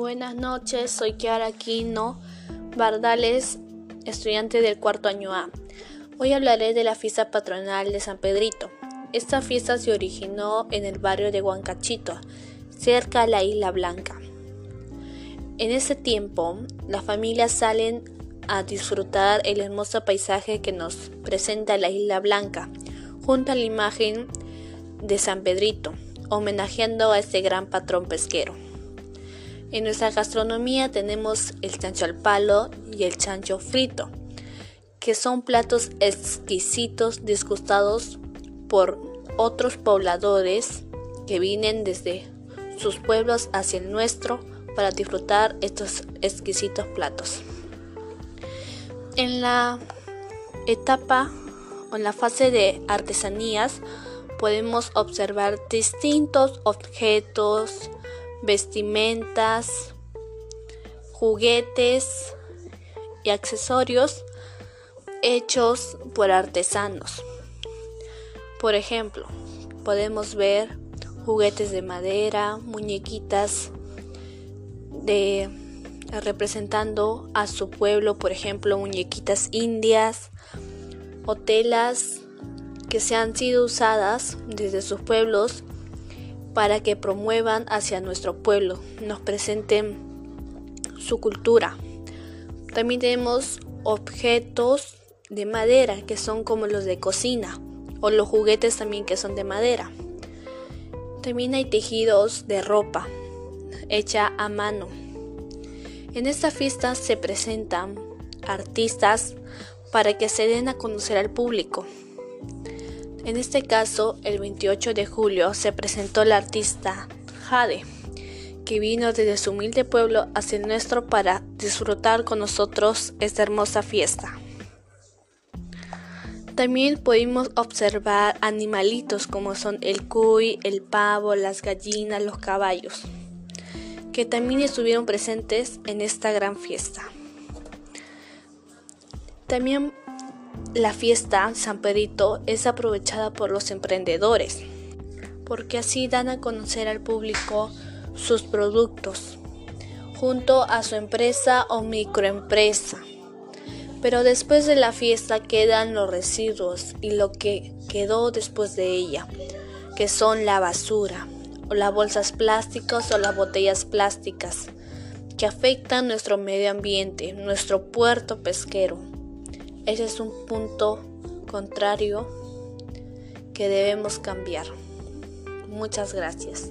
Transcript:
Buenas noches, soy Kiara Aquino Bardales, estudiante del cuarto año A. Hoy hablaré de la fiesta patronal de San Pedrito. Esta fiesta se originó en el barrio de Huancachito, cerca a la Isla Blanca. En ese tiempo, las familias salen a disfrutar el hermoso paisaje que nos presenta la Isla Blanca, junto a la imagen de San Pedrito, homenajeando a este gran patrón pesquero. En nuestra gastronomía tenemos el chancho al palo y el chancho frito, que son platos exquisitos disgustados por otros pobladores que vienen desde sus pueblos hacia el nuestro para disfrutar estos exquisitos platos. En la etapa o en la fase de artesanías podemos observar distintos objetos, vestimentas, juguetes y accesorios hechos por artesanos. Por ejemplo, podemos ver juguetes de madera, muñequitas de representando a su pueblo, por ejemplo, muñequitas indias o telas que se han sido usadas desde sus pueblos para que promuevan hacia nuestro pueblo, nos presenten su cultura. También tenemos objetos de madera que son como los de cocina o los juguetes también que son de madera. También hay tejidos de ropa hecha a mano. En esta fiesta se presentan artistas para que se den a conocer al público. En este caso, el 28 de julio se presentó la artista Jade, que vino desde su humilde pueblo hacia el nuestro para disfrutar con nosotros esta hermosa fiesta. También pudimos observar animalitos como son el cuy, el pavo, las gallinas, los caballos, que también estuvieron presentes en esta gran fiesta. También la fiesta San Pedrito es aprovechada por los emprendedores, porque así dan a conocer al público sus productos junto a su empresa o microempresa. Pero después de la fiesta quedan los residuos y lo que quedó después de ella, que son la basura, o las bolsas plásticas o las botellas plásticas, que afectan nuestro medio ambiente, nuestro puerto pesquero. Ese es un punto contrario que debemos cambiar. Muchas gracias.